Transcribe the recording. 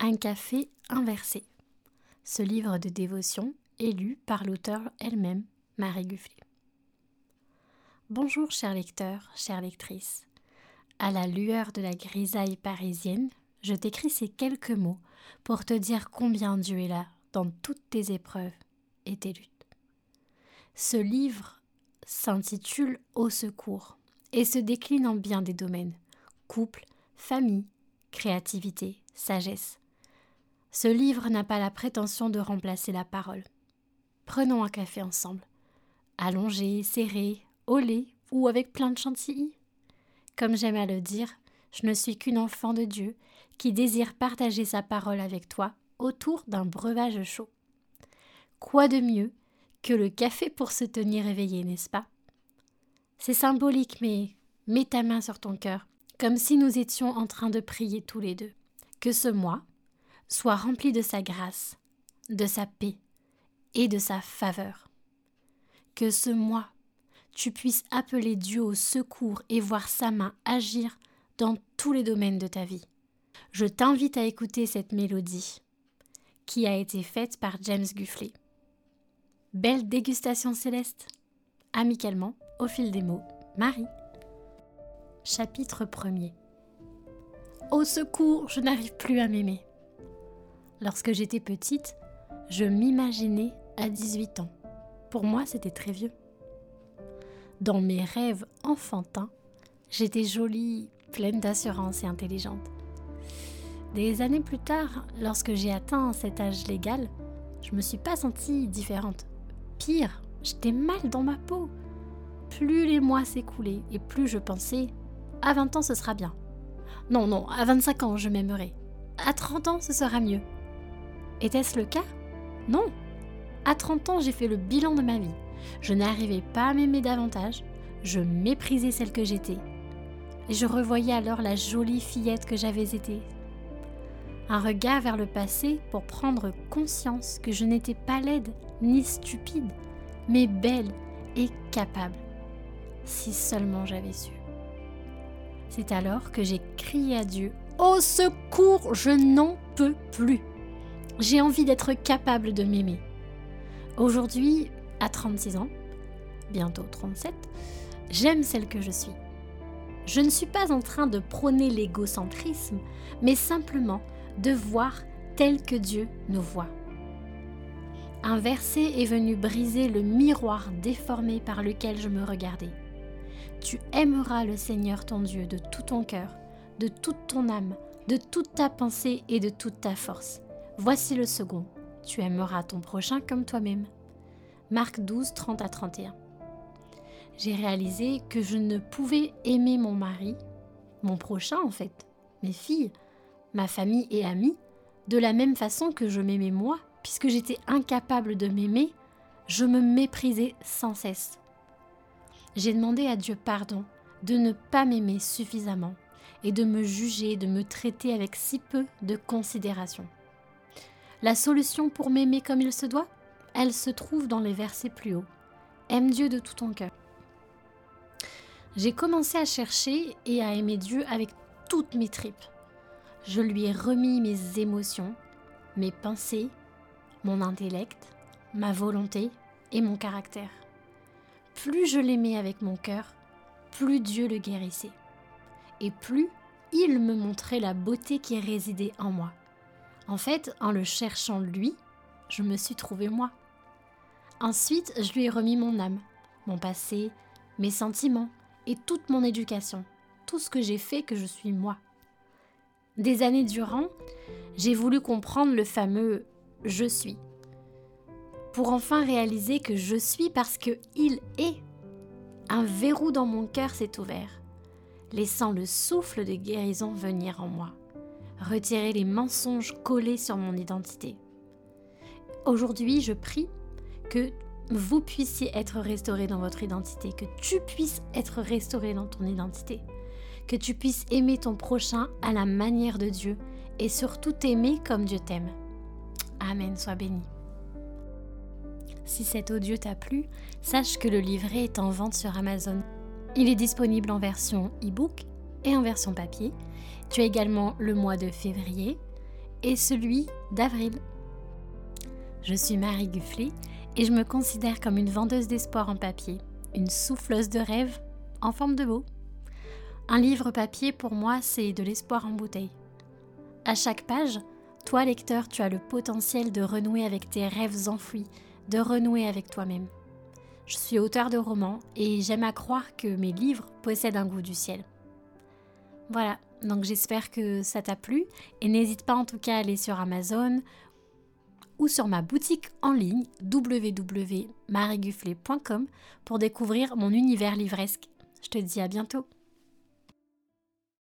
Un café inversé. Ce livre de dévotion est lu par l'auteur elle-même, Marie Gufflet. Bonjour chers lecteurs, chères lectrices. À la lueur de la grisaille parisienne, je t'écris ces quelques mots pour te dire combien Dieu est là dans toutes tes épreuves et tes luttes. Ce livre s'intitule Au secours et se décline en bien des domaines couple, famille, créativité, sagesse. Ce livre n'a pas la prétention de remplacer la parole. Prenons un café ensemble, allongé, serré, au lait ou avec plein de chantilly. Comme j'aime à le dire, je ne suis qu'une enfant de Dieu qui désire partager sa parole avec toi autour d'un breuvage chaud. Quoi de mieux que le café pour se tenir éveillé, n'est-ce pas? C'est symbolique, mais mets ta main sur ton cœur, comme si nous étions en train de prier tous les deux. Que ce mois soit rempli de sa grâce, de sa paix et de sa faveur. Que ce mois tu puisses appeler Dieu au secours et voir sa main agir dans tous les domaines de ta vie. Je t'invite à écouter cette mélodie qui a été faite par James Guffley. Belle dégustation céleste. Amicalement, au fil des mots, Marie. Chapitre 1er. Au secours, je n'arrive plus à m'aimer. Lorsque j'étais petite, je m'imaginais à 18 ans. Pour moi, c'était très vieux. Dans mes rêves enfantins, j'étais jolie, pleine d'assurance et intelligente. Des années plus tard, lorsque j'ai atteint cet âge légal, je me suis pas sentie différente. Pire, j'étais mal dans ma peau. Plus les mois s'écoulaient et plus je pensais à 20 ans ce sera bien. Non, non, à 25 ans je m'aimerai. À 30 ans ce sera mieux. Était-ce le cas? Non. À 30 ans j'ai fait le bilan de ma vie. Je n'arrivais pas à m'aimer davantage, je méprisais celle que j'étais. Et je revoyais alors la jolie fillette que j'avais été. Un regard vers le passé pour prendre conscience que je n'étais pas laide ni stupide, mais belle et capable. Si seulement j'avais su. C'est alors que j'ai crié à Dieu Au secours, je n'en peux plus. J'ai envie d'être capable de m'aimer. Aujourd'hui, à 36 ans, bientôt 37, j'aime celle que je suis. Je ne suis pas en train de prôner l'égocentrisme, mais simplement de voir tel que Dieu nous voit. Un verset est venu briser le miroir déformé par lequel je me regardais. Tu aimeras le Seigneur ton Dieu de tout ton cœur, de toute ton âme, de toute ta pensée et de toute ta force. Voici le second. Tu aimeras ton prochain comme toi-même. Marc 12, 30 à 31. J'ai réalisé que je ne pouvais aimer mon mari, mon prochain en fait, mes filles, ma famille et amis, de la même façon que je m'aimais moi, puisque j'étais incapable de m'aimer, je me méprisais sans cesse. J'ai demandé à Dieu pardon de ne pas m'aimer suffisamment et de me juger, de me traiter avec si peu de considération. La solution pour m'aimer comme il se doit? Elle se trouve dans les versets plus hauts. Aime Dieu de tout ton cœur. J'ai commencé à chercher et à aimer Dieu avec toutes mes tripes. Je lui ai remis mes émotions, mes pensées, mon intellect, ma volonté et mon caractère. Plus je l'aimais avec mon cœur, plus Dieu le guérissait. Et plus il me montrait la beauté qui résidait en moi. En fait, en le cherchant lui, je me suis trouvé moi. Ensuite, je lui ai remis mon âme, mon passé, mes sentiments et toute mon éducation, tout ce que j'ai fait que je suis moi. Des années durant, j'ai voulu comprendre le fameux je suis, pour enfin réaliser que je suis parce que il est. Un verrou dans mon cœur s'est ouvert, laissant le souffle de guérison venir en moi, retirer les mensonges collés sur mon identité. Aujourd'hui, je prie que vous puissiez être restauré dans votre identité, que tu puisses être restauré dans ton identité, que tu puisses aimer ton prochain à la manière de Dieu et surtout t'aimer comme Dieu t'aime. Amen, sois béni. Si cet audio t'a plu, sache que le livret est en vente sur Amazon. Il est disponible en version e-book et en version papier. Tu as également le mois de février et celui d'avril. Je suis Marie Gufflet et je me considère comme une vendeuse d'espoir en papier, une souffleuse de rêves en forme de beau. Un livre papier pour moi, c'est de l'espoir en bouteille. À chaque page, toi lecteur, tu as le potentiel de renouer avec tes rêves enfouis, de renouer avec toi-même. Je suis auteur de romans et j'aime à croire que mes livres possèdent un goût du ciel. Voilà, donc j'espère que ça t'a plu et n'hésite pas en tout cas à aller sur Amazon ou sur ma boutique en ligne www.marigufflet.com pour découvrir mon univers livresque. Je te dis à bientôt.